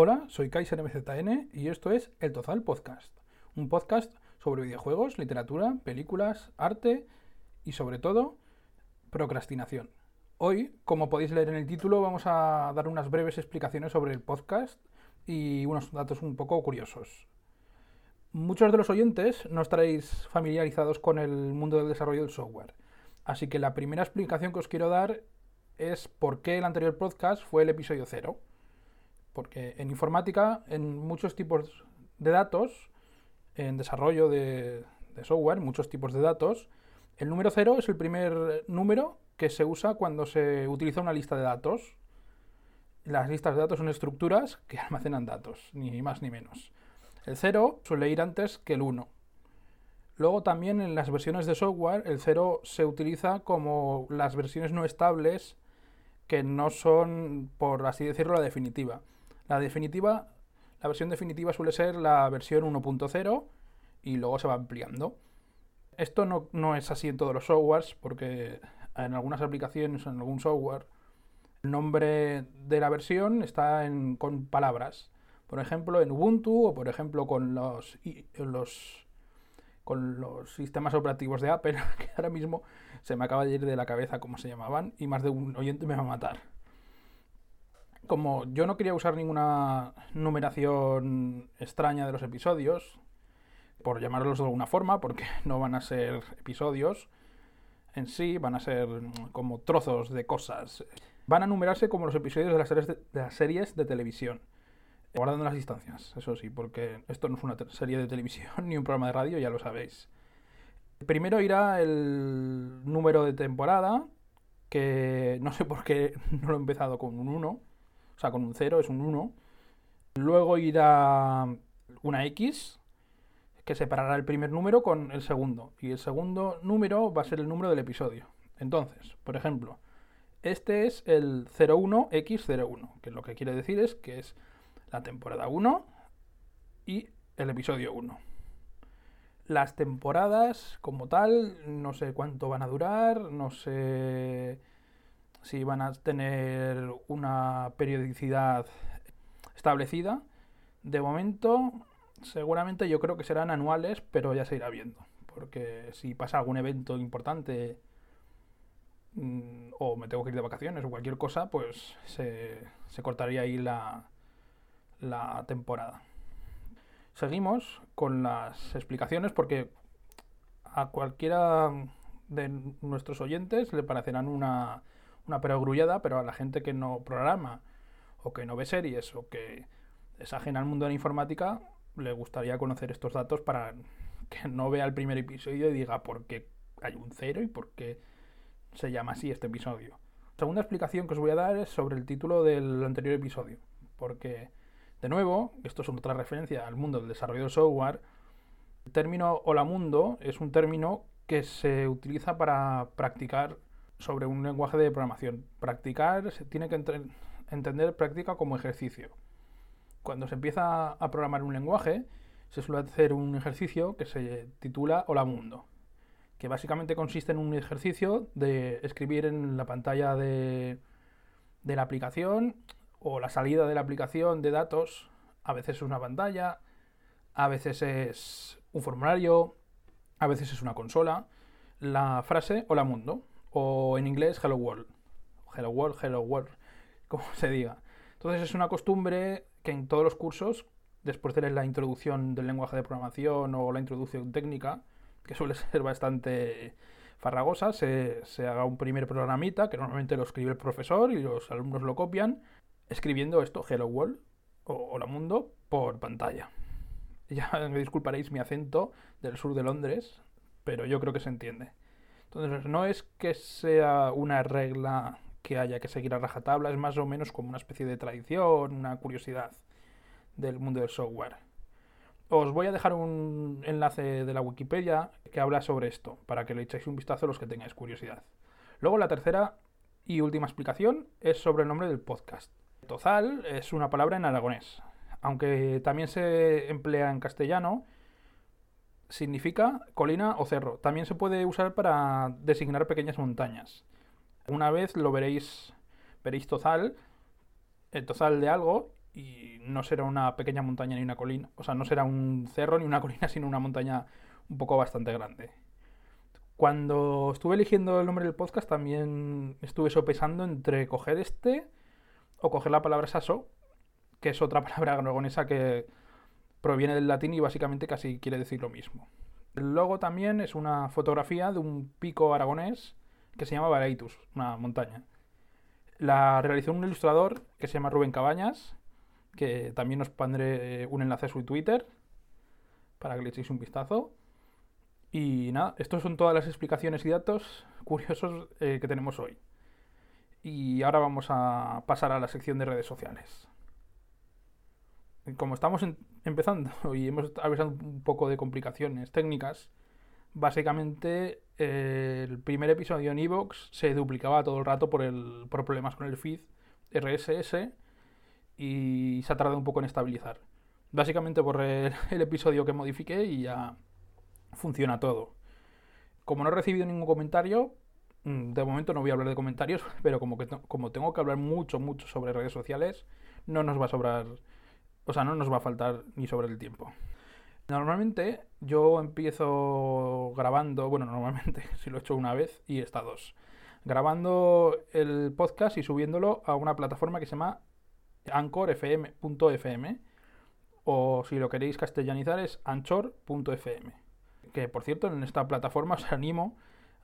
Hola, soy Kaiser MZN y esto es El Tozal Podcast, un podcast sobre videojuegos, literatura, películas, arte y sobre todo procrastinación. Hoy, como podéis leer en el título, vamos a dar unas breves explicaciones sobre el podcast y unos datos un poco curiosos. Muchos de los oyentes no estaréis familiarizados con el mundo del desarrollo del software, así que la primera explicación que os quiero dar es por qué el anterior podcast fue el episodio cero porque en informática, en muchos tipos de datos, en desarrollo de, software, muchos tipos de datos, el número cero es el primer número que se usa cuando se utiliza una lista de datos. Las listas de datos son estructuras que almacenan datos, ni más ni menos. El cero suele ir antes que el 1. Luego también en las versiones de software el cero se utiliza como las versiones no estables que no son, por así decirlo, la definitiva. La definitiva, la versión definitiva suele ser la versión 1.0 y luego se va ampliando. Esto no, es así en todos los softwares, porque en algunas aplicaciones, en algún software, el nombre de la versión está en, con palabras. Por ejemplo, en Ubuntu o por ejemplo con los, los, con los sistemas operativos de Apple, que ahora mismo se me acaba de ir de la cabeza cómo se llamaban y más de un oyente me va a matar como yo no quería usar ninguna numeración extraña de los episodios, por llamarlos de alguna forma, porque no van a ser episodios en sí, van a ser como trozos de cosas. Van a numerarse como los episodios de las series de, las series de televisión, guardando las distancias, eso sí, porque esto no es una serie de televisión ni un programa de radio, ya lo sabéis. Primero irá el número de temporada, que no sé por qué no lo he empezado con un 1, o sea, con un 0 es un 1. Luego irá una X, que separará el primer número con el segundo. Y el segundo número va a ser el número del episodio. Entonces, por ejemplo, este es el 01X01, que lo que quiere decir es que es la temporada 1 y el episodio 1. Las temporadas como tal, no sé cuánto van a durar, no sé si van a tener una periodicidad establecida. De momento, seguramente yo creo que serán anuales, pero ya se irá viendo. Porque si pasa algún evento importante mm, o me tengo que ir de vacaciones o cualquier cosa, pues se, cortaría ahí la, la temporada. Seguimos con las explicaciones porque a cualquiera de nuestros oyentes le parecerán una una perogrullada, pero a la gente que no programa o que no ve series o que es ajena al mundo de la informática, le gustaría conocer estos datos para que no vea el primer episodio y diga por qué hay un cero y por qué se llama así este episodio. segunda explicación que os voy a dar es sobre el título del anterior episodio, porque, de nuevo, esto es otra referencia al mundo del desarrollo de software, el término hola mundo es un término que se utiliza para practicar sobre un lenguaje de programación. Practicar se tiene que entender práctica como ejercicio. Cuando se empieza a programar un lenguaje, se suele hacer un ejercicio que se titula Hola Mundo, que básicamente consiste en un ejercicio de escribir en la pantalla de, la aplicación o la salida de la aplicación de datos. A veces es una pantalla, a veces es un formulario, a veces es una consola. La frase Hola Mundo o en inglés Hello World. Hello World, Hello World, como se diga. Entonces es una costumbre que en todos los cursos, después de la introducción del lenguaje de programación o la introducción técnica, que suele ser bastante farragosa, se, haga un primer programita que normalmente lo escribe el profesor y los alumnos lo copian, escribiendo esto, Hello World o Hola Mundo, por pantalla. Ya me disculparéis mi acento del sur de Londres, pero yo creo que se entiende. Entonces, no es que sea una regla que haya que seguir a rajatabla, es más o menos como una especie de tradición, una curiosidad del mundo del software. Os voy a dejar un enlace de la Wikipedia que habla sobre esto, para que le echéis un vistazo a los que tengáis curiosidad. Luego la tercera y última explicación es sobre el nombre del podcast. Tozal es una palabra en aragonés, aunque también se emplea en castellano significa colina o cerro. También se puede usar para designar pequeñas montañas. Una vez lo veréis, veréis tozal, el tozal de algo, y no será una pequeña montaña ni una colina, o sea, no será un cerro ni una colina, sino una montaña un poco bastante grande. Cuando estuve eligiendo el nombre del podcast también estuve sopesando entre coger este o coger la palabra saso, que es otra palabra aragonesa que proviene del latín y básicamente casi quiere decir lo mismo. El logo también es una fotografía de un pico aragonés que se llama Bareitus, una montaña. La realizó un ilustrador que se llama Rubén Cabañas, que también os pondré un enlace a su Twitter para que le echéis un vistazo. Y nada, estos son todas las explicaciones y datos curiosos eh, que tenemos hoy. Y ahora vamos a pasar a la sección de redes sociales. Como estamos empezando y hemos avisado un poco de complicaciones técnicas, básicamente eh, el primer episodio en Evox se duplicaba todo el rato por, el, por problemas con el feed RSS y se ha tardado un poco en estabilizar. Básicamente por el, el episodio que modifiqué y ya funciona todo. Como no he recibido ningún comentario, mm, de momento no voy a hablar de comentarios, pero como, que como tengo que hablar mucho, mucho sobre redes sociales, no nos va a sobrar, o sea, no nos va a faltar ni sobre el tiempo. Normalmente yo empiezo grabando, bueno, normalmente si lo he hecho una vez y está dos, grabando el podcast y subiéndolo a una plataforma que se llama anchor.fm.fm o si lo queréis castellanizar es anchor.fm que por cierto en esta plataforma os animo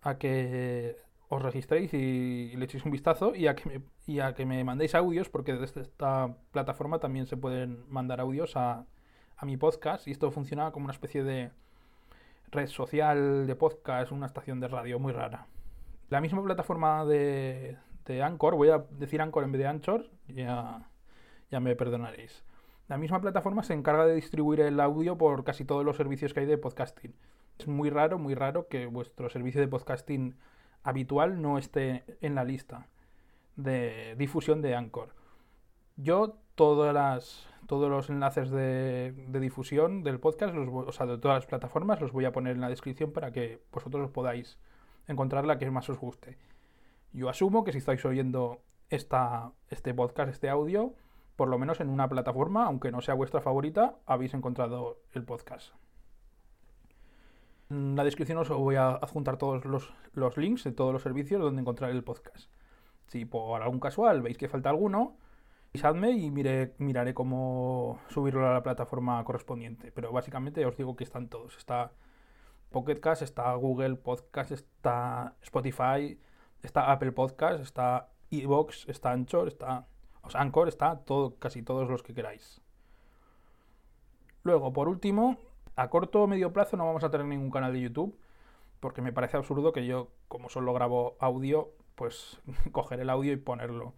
a que os registréis y, le echéis un vistazo y a, que me, y a que me mandéis audios, porque desde esta plataforma también se pueden mandar audios a, a mi podcast y esto funciona como una especie de red social de podcast, una estación de radio muy rara. La misma plataforma de, de Anchor, voy a decir Anchor en vez de Anchor, ya, ya me perdonaréis. La misma plataforma se encarga de distribuir el audio por casi todos los servicios que hay de podcasting. Es muy raro, muy raro que vuestro servicio de podcasting habitual no esté en la lista de difusión de Anchor. Yo todas las, todos los enlaces de, difusión del podcast, o sea, de todas las plataformas, los voy a poner en la descripción para que vosotros podáis encontrar la que más os guste. Yo asumo que si estáis oyendo esta, este podcast, este audio, por lo menos en una plataforma, aunque no sea vuestra favorita, habéis encontrado el podcast. En la descripción os voy a adjuntar todos los, links de todos los servicios donde encontrar el podcast. Si por algún casual veis que falta alguno, avisadme y miraré cómo subirlo a la plataforma correspondiente. Pero básicamente os digo que están todos. Está Pocketcast, está Google Podcast, está Spotify, está Apple Podcast, está Evox, está Anchor, está o sea, Anchor está todo, casi todos los que queráis. Luego, por último, a corto o medio plazo no vamos a tener ningún canal de YouTube, porque me parece absurdo que yo, como solo grabo audio, pues coger el audio y ponerlo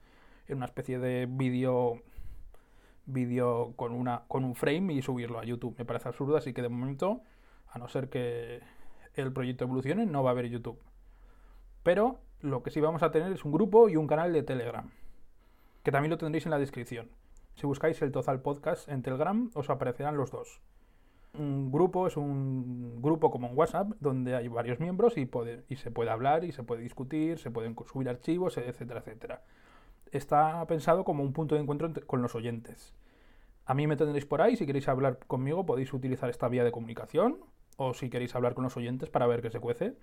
en una especie de vídeo vídeo con una con un frame y subirlo a YouTube. Me parece absurdo, así que de momento, a no ser que el proyecto evolucione, no va a haber YouTube. Pero lo que sí vamos a tener es un grupo y un canal de Telegram que también lo tendréis en la descripción. Si buscáis el Tozal Podcast en Telegram, os aparecerán los dos. Un grupo es un grupo como en WhatsApp, donde hay varios miembros y, y se puede hablar y se puede discutir, se pueden subir archivos, etcétera, etcétera. Está pensado como un punto de encuentro con los oyentes. A mí me tendréis por ahí, si queréis hablar conmigo podéis utilizar esta vía de comunicación, o si queréis hablar con los oyentes para ver qué se cuece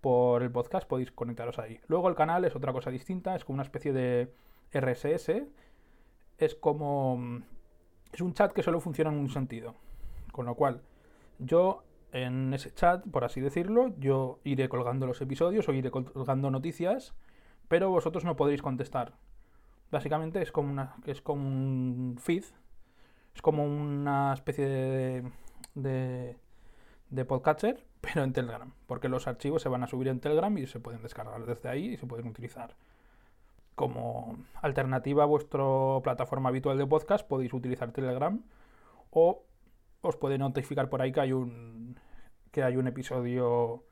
por el podcast podéis conectaros ahí. Luego el canal es otra cosa distinta, es como una especie de RSS es como... Es un chat que solo funciona en un sentido. Con lo cual, yo en ese chat, por así decirlo, yo iré colgando los episodios o iré colgando noticias, pero vosotros no podréis contestar. Básicamente es como, una, es como un feed, es como una especie de, de, de podcatcher, pero en Telegram, porque los archivos se van a subir en Telegram y se pueden descargar desde ahí y se pueden utilizar como alternativa a vuestra plataforma habitual de podcast podéis utilizar Telegram o os puede notificar por ahí que hay un que hay un episodio.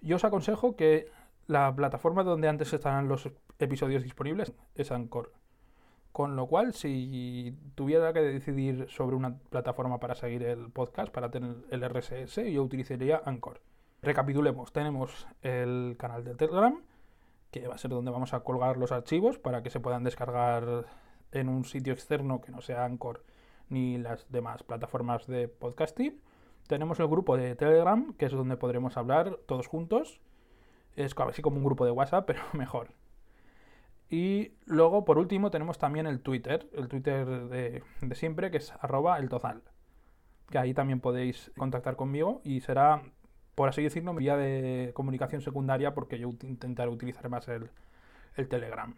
Yo os aconsejo que la plataforma donde antes estarán los episodios disponibles es Anchor. Con lo cual, si tuviera que decidir sobre una plataforma para seguir el podcast, para tener el RSS, yo utilizaría Anchor. Recapitulemos, tenemos el canal de Telegram, que va a ser donde vamos a colgar los archivos para que se puedan descargar en un sitio externo que no sea Anchor ni las demás plataformas de podcasting. Tenemos el grupo de Telegram, que es donde podremos hablar todos juntos. Es así como un grupo de WhatsApp, pero mejor. Y luego, por último, tenemos también el Twitter, el Twitter de, siempre, que es arroba el tozal. Que ahí también podéis contactar conmigo y será, por así decirlo, mi vía de comunicación secundaria porque yo intentaré utilizar más el Telegram.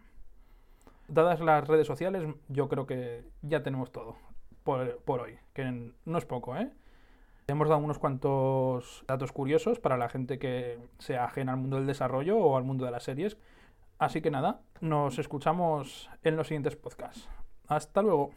Dadas las redes sociales, yo creo que ya tenemos todo por, hoy, que no es poco, ¿eh? Hemos dado unos cuantos datos curiosos para la gente que sea ajena al mundo del desarrollo o al mundo de las series. Así que nada, nos escuchamos en los siguientes podcasts. Hasta luego.